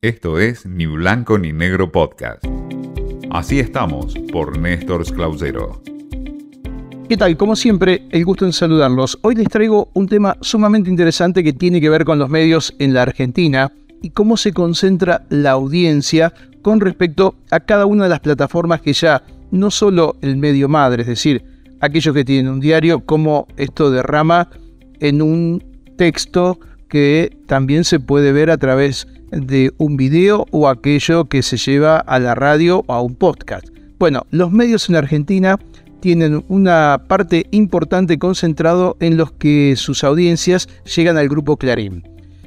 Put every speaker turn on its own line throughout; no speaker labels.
Esto es Ni Blanco ni Negro Podcast. Así estamos por Néstor Clausero.
¿Qué tal? Como siempre, el gusto en saludarlos. Hoy les traigo un tema sumamente interesante que tiene que ver con los medios en la Argentina y cómo se concentra la audiencia con respecto a cada una de las plataformas que ya no solo el medio madre, es decir, aquellos que tienen un diario, cómo esto derrama en un texto que también se puede ver a través de un video o aquello que se lleva a la radio o a un podcast. Bueno, los medios en Argentina tienen una parte importante concentrado en los que sus audiencias llegan al grupo Clarín.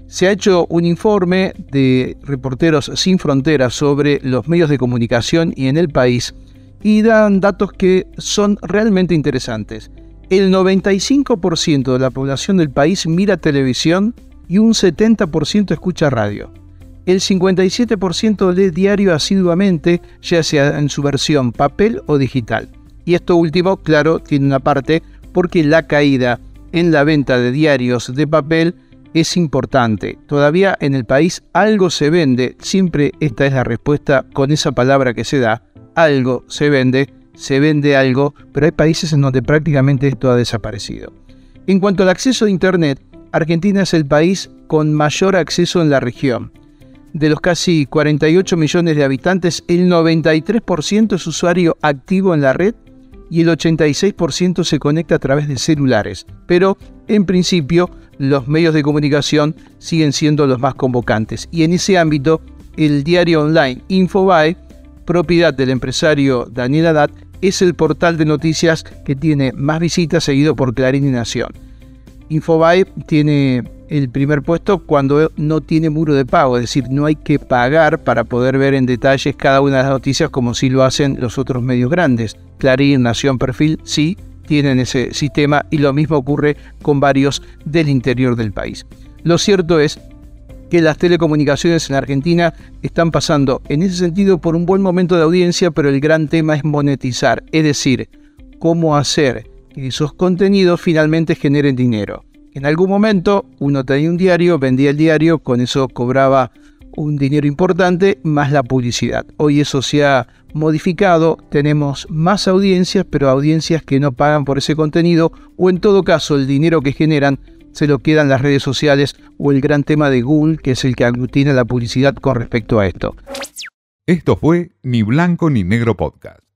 Se ha hecho un informe de Reporteros Sin Fronteras sobre los medios de comunicación y en el país y dan datos que son realmente interesantes. El 95% de la población del país mira televisión y un 70% escucha radio. El 57% lee diario asiduamente, ya sea en su versión papel o digital. Y esto último, claro, tiene una parte porque la caída en la venta de diarios de papel es importante. Todavía en el país algo se vende, siempre esta es la respuesta con esa palabra que se da, algo se vende, se vende algo, pero hay países en donde prácticamente esto ha desaparecido. En cuanto al acceso a Internet, Argentina es el país con mayor acceso en la región. De los casi 48 millones de habitantes, el 93% es usuario activo en la red y el 86% se conecta a través de celulares. Pero, en principio, los medios de comunicación siguen siendo los más convocantes. Y en ese ámbito, el diario online Infobae propiedad del empresario Daniel Haddad, es el portal de noticias que tiene más visitas seguido por Clarín y Nación. Infobae tiene el primer puesto cuando no tiene muro de pago, es decir, no hay que pagar para poder ver en detalles cada una de las noticias como si lo hacen los otros medios grandes. Clarín, Nación, Perfil, sí tienen ese sistema y lo mismo ocurre con varios del interior del país. Lo cierto es que las telecomunicaciones en Argentina están pasando en ese sentido por un buen momento de audiencia, pero el gran tema es monetizar, es decir, cómo hacer que esos contenidos finalmente generen dinero. En algún momento uno tenía un diario, vendía el diario, con eso cobraba un dinero importante más la publicidad. Hoy eso se ha modificado, tenemos más audiencias, pero audiencias que no pagan por ese contenido o en todo caso el dinero que generan se lo quedan las redes sociales o el gran tema de Google, que es el que aglutina la publicidad con respecto a esto.
Esto fue Ni Blanco ni Negro Podcast.